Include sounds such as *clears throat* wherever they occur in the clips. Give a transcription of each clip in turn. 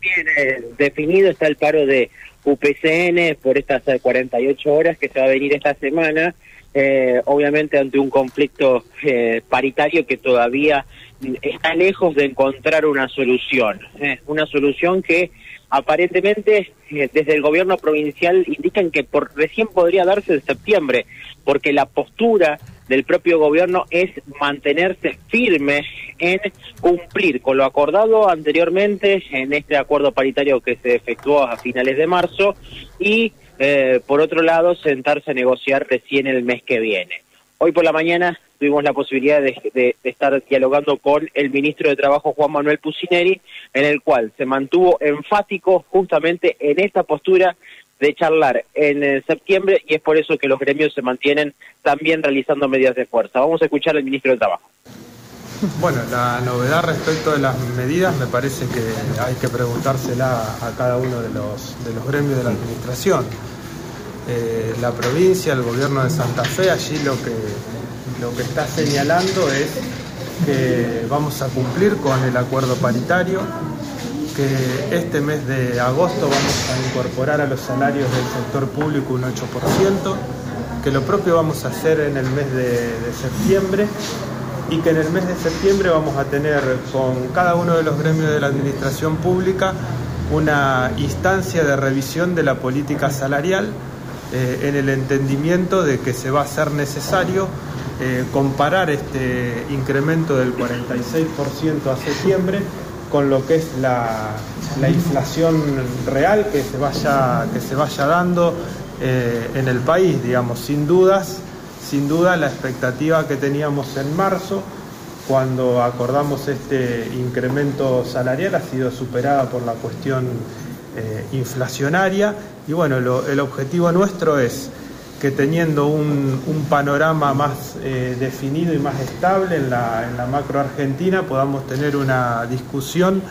Bien, eh, definido está el paro de UPCN por estas 48 horas que se va a venir esta semana, eh, obviamente ante un conflicto eh, paritario que todavía está lejos de encontrar una solución, una solución que aparentemente desde el gobierno provincial indican que por recién podría darse en septiembre, porque la postura del propio gobierno es mantenerse firme en cumplir con lo acordado anteriormente en este acuerdo paritario que se efectuó a finales de marzo y eh, por otro lado sentarse a negociar recién el mes que viene. Hoy por la mañana tuvimos la posibilidad de, estar dialogando con el ministro de Trabajo Juan Manuel Pucineri, en el cual se mantuvo enfático justamente en esta postura de charlar en eh, septiembre y es por eso que los gremios se mantienen también realizando medidas de fuerza. Vamos a escuchar al ministro de Trabajo. Bueno, la novedad respecto de las medidas me parece que hay que preguntársela a cada uno de los, de los gremios de la administración. Eh, la provincia, el gobierno de Santa Fe, allí lo que, lo que está señalando es que vamos a cumplir con el acuerdo paritario, este mes de agosto vamos a incorporar a los salarios del sector público un 8%, que lo propio vamos a hacer en el mes de, septiembre y que en el mes de septiembre vamos a tener con cada uno de los gremios de la administración pública una instancia de revisión de la política salarial eh, en el entendimiento de que se va a ser necesario eh, comparar este incremento del 46% a septiembre con lo que es la, inflación real que se vaya, que se vaya dando eh, en el país, digamos, sin dudas, sin duda la expectativa que teníamos en marzo cuando acordamos este incremento salarial ha sido superada por la cuestión eh, inflacionaria. Y bueno, el objetivo nuestro es que teniendo un, panorama más eh, definido y más estable en la, en la macro argentina podamos tener una discusión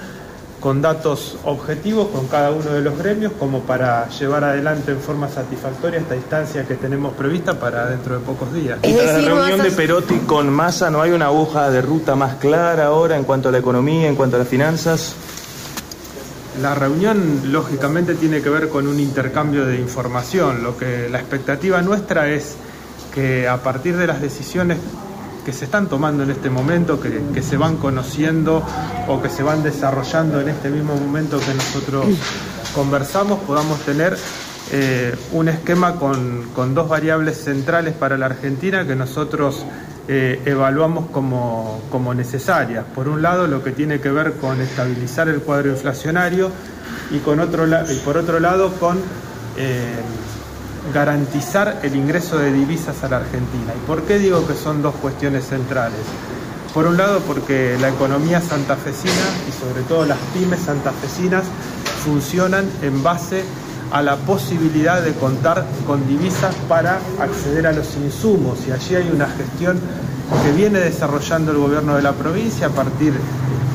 con datos objetivos con cada uno de los gremios como para llevar adelante en forma satisfactoria esta instancia que tenemos prevista para dentro de pocos días. Y tras la reunión de Perotti con Massa, ¿no hay una aguja de ruta más clara ahora en cuanto a la economía, en cuanto a las finanzas? La reunión lógicamente tiene que ver con un intercambio de información. Lo que la expectativa nuestra es que a partir de las decisiones que se están tomando en este momento, que, se van conociendo o que se van desarrollando en este mismo momento que nosotros *clears throat* conversamos, podamos tener eh, un esquema con, con, dos variables centrales para la Argentina que nosotros eh, evaluamos como, como, necesarias. Por un lado, lo que tiene que ver con estabilizar el cuadro inflacionario y, con otro, y por otro lado, con eh, garantizar el ingreso de divisas a la Argentina. ¿Y por qué digo que son dos cuestiones centrales? Por un lado, porque la economía santafesina y sobre todo las pymes santafesinas funcionan en base a la posibilidad de contar con divisas para acceder a los insumos y allí hay una gestión que viene desarrollando el gobierno de la provincia a partir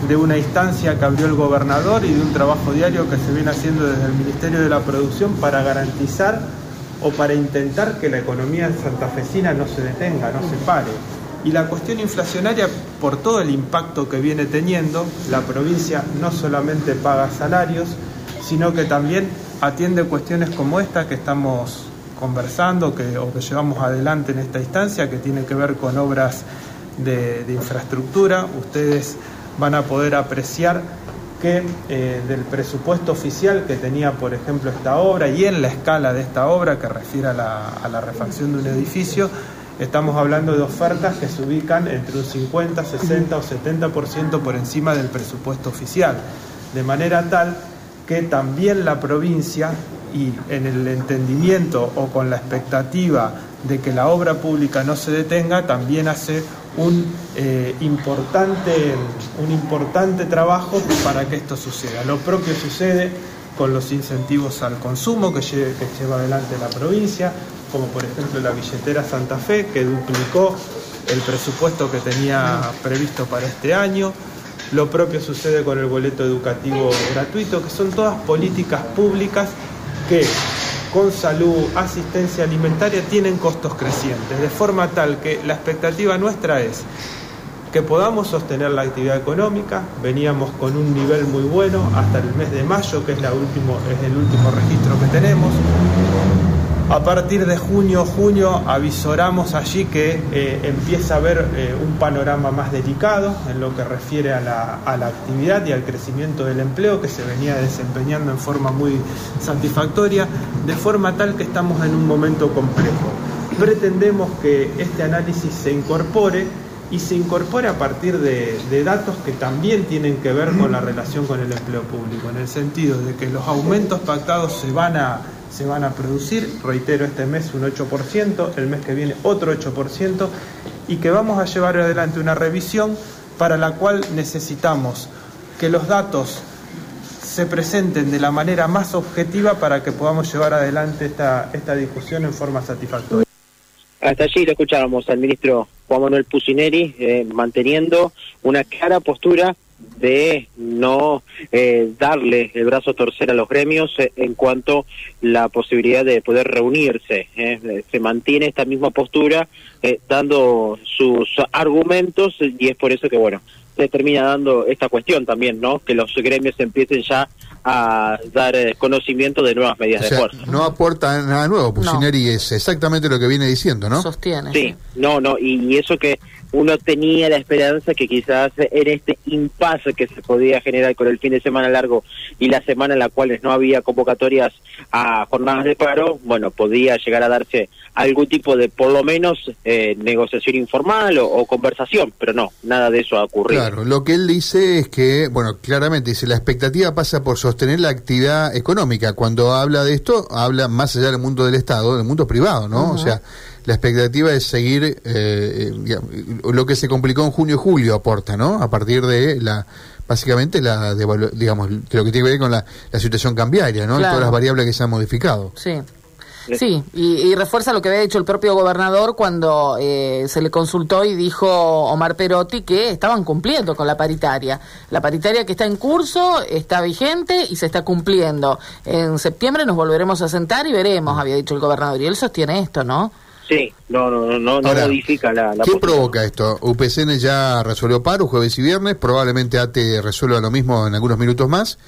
de una instancia que abrió el gobernador y de un trabajo diario que se viene haciendo desde el Ministerio de la Producción para garantizar o para intentar que la economía santafesina no se detenga, no se pare. Y la cuestión inflacionaria, por todo el impacto que viene teniendo, la provincia no solamente paga salarios, sino que también atiende cuestiones como esta que estamos conversando que, o que llevamos adelante en esta instancia, que tiene que ver con obras de, infraestructura. Ustedes van a poder apreciar que eh, del presupuesto oficial que tenía, por ejemplo, esta obra y en la escala de esta obra que refiere a la, a la refacción de un edificio, estamos hablando de ofertas que se ubican entre un 50, 60 o 70% por encima del presupuesto oficial, de manera tal que también la provincia y en el entendimiento o con la expectativa de que la obra pública no se detenga, también hace un, eh, importante, un importante trabajo para que esto suceda. Lo propio sucede con los incentivos al consumo que, que lleva adelante la provincia, como por ejemplo la billetera Santa Fe, que duplicó el presupuesto que tenía previsto para este año, lo propio sucede con el boleto educativo gratuito, que son todas políticas públicas que con salud, asistencia alimentaria tienen costos crecientes, de forma tal que la expectativa nuestra es que podamos sostener la actividad económica. Veníamos con un nivel muy bueno hasta el mes de mayo, que es, la último, es el último registro que tenemos. A partir de junio, junio, avisoramos allí que eh, empieza a haber eh, un panorama más delicado en lo que refiere a la, a la, actividad y al crecimiento del empleo que se venía desempeñando en forma muy satisfactoria, de forma tal que estamos en un momento complejo. Pretendemos que este análisis se incorpore y se incorpore a partir de, de datos que también tienen que ver con la relación con el empleo público, en el sentido de que los aumentos pactados se van a se van a producir, reitero, este mes un 8%, el mes que viene otro 8%, y que vamos a llevar adelante una revisión para la cual necesitamos que los datos se presenten de la manera más objetiva para que podamos llevar adelante esta, esta discusión en forma satisfactoria. Hasta allí lo escuchábamos al ministro Juan Manuel Pusineri eh, manteniendo una clara postura de no eh, darle el brazo a torcer a los gremios eh, en cuanto la posibilidad de poder reunirse. Eh. Se mantiene esta misma postura eh, dando sus argumentos y es por eso que, bueno, se termina dando esta cuestión también, ¿no? Que los gremios empiecen ya a dar eh, conocimiento de nuevas medidas O sea, de fuerza. no aporta nada nuevo, Pusineri es exactamente lo que viene diciendo, ¿no? Sostiene. Sí, no, no, y, y eso que uno tenía la esperanza que quizás en este impasse que se podía generar con el fin de semana largo y la semana en la cual no había convocatorias a jornadas de paro, bueno, podía llegar a darse algún tipo de, por lo menos, eh, negociación informal o, o conversación, pero no, nada de eso ha ocurrido. Claro, lo que él dice es que, bueno, claramente dice, la expectativa pasa por sostener la actividad económica. Cuando habla de esto, habla más allá del mundo del Estado, del mundo privado, ¿no? O sea, la expectativa es seguir eh, digamos, lo que se complicó en junio y julio aporta, ¿no? A partir de la básicamente la devalu- digamos de lo que tiene que ver con la, la situación cambiaria, ¿no? Y todas las variables que se han modificado. Sí. Sí, y, y refuerza lo que había dicho el propio gobernador cuando eh, se le consultó y dijo Omar Perotti que estaban cumpliendo con la paritaria. La paritaria que está en curso está vigente y se está cumpliendo. En septiembre nos volveremos a sentar y veremos, había dicho el gobernador. Y él sostiene esto, ¿no? Sí, no, no, no, no, Ahora, modifica la, la ¿Qué provoca esto? UPCN ya resolvió paro jueves y viernes, probablemente ATE resuelva lo mismo en algunos minutos más.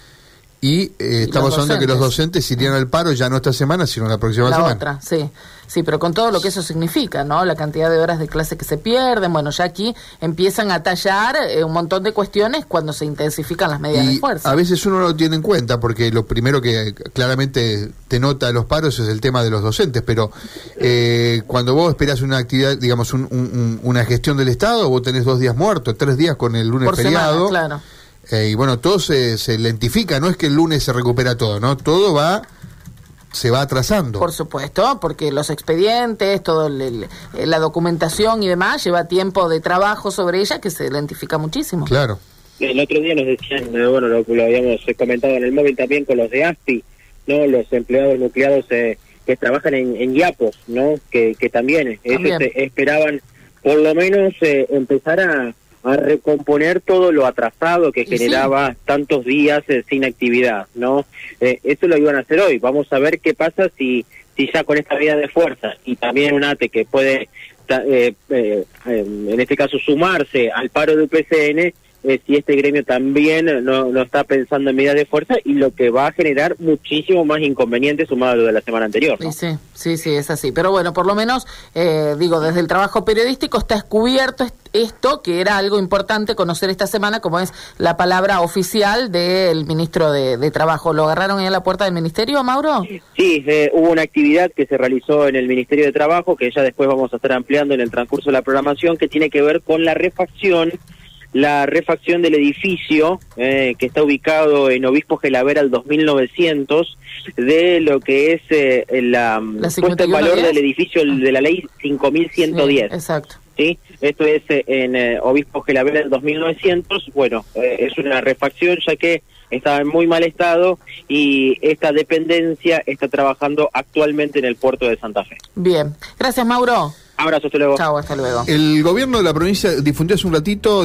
Y eh, estamos hablando que los docentes. irían al paro ya no esta semana, sino la próxima La semana. otra, sí. Sí, pero con todo lo que eso significa, ¿no? La cantidad de horas de clase que se pierden. Bueno, ya aquí empiezan a tallar eh, un montón de cuestiones cuando se intensifican las medidas de fuerza. a veces uno no lo tiene en cuenta porque lo primero que claramente te nota de los paros es el tema de los docentes, pero eh, cuando vos esperás una actividad, digamos, un- un- un- una gestión del Estado, vos tenés dos días muertos, tres días con el lunes Por semana, feriado. claro. Eh, y bueno, todo se, se lentifica, no es que el lunes se recupera todo, ¿no? Todo va, se va atrasando. Por supuesto, porque los expedientes, toda la documentación y demás lleva tiempo de trabajo sobre ella que se lentifica muchísimo. Claro. El otro día nos decían, eh, bueno, lo, lo habíamos eh, comentado en el móvil también con los de ASPI, ¿no? Los empleados nucleados eh, que trabajan en, en Yapos, ¿no? Que, que también, eh, ellos eh, esperaban por lo menos eh, empezar a, a recomponer todo lo atrasado que sí. generaba tantos días eh, sin actividad, ¿no? Eh, eso lo iban a hacer hoy. Vamos a ver qué pasa si, si ya con esta medida de fuerza y también un ATE que puede, eh, eh, eh, en este caso, sumarse al paro de UPCN, eh, si este gremio también no, no está pensando en medidas de fuerza y lo que va a generar muchísimo más inconvenientes sumado a lo de la semana anterior. sí, sí, sí, es así. Pero bueno, por lo menos, eh, digo, desde el trabajo periodístico está descubierto est- esto, que era algo importante conocer esta semana, como es la palabra oficial del ministro de, de Trabajo. ¿Lo agarraron ahí a la puerta del ministerio, Mauro? Sí, eh, hubo una actividad que se realizó en el Ministerio de Trabajo, que ya después vamos a estar ampliando en el transcurso de la programación, que tiene que ver con la refacción, la refacción del edificio eh, que está ubicado en Obispo Gelavera al 2900, de lo que es eh, la, mm, La puesta en valor 5110. del edificio de la ley 5110. Sí, exacto. ¿sí? Esto es eh, en eh, Obispo Gelavera del 2900. Bueno, eh, es una refacción ya que estaba en muy mal estado y esta dependencia está trabajando actualmente en el puerto de Santa Fe. Bien. Gracias, Mauro. Abrazo, hasta luego. Chao, hasta luego. El gobierno de la provincia difundió hace un ratito de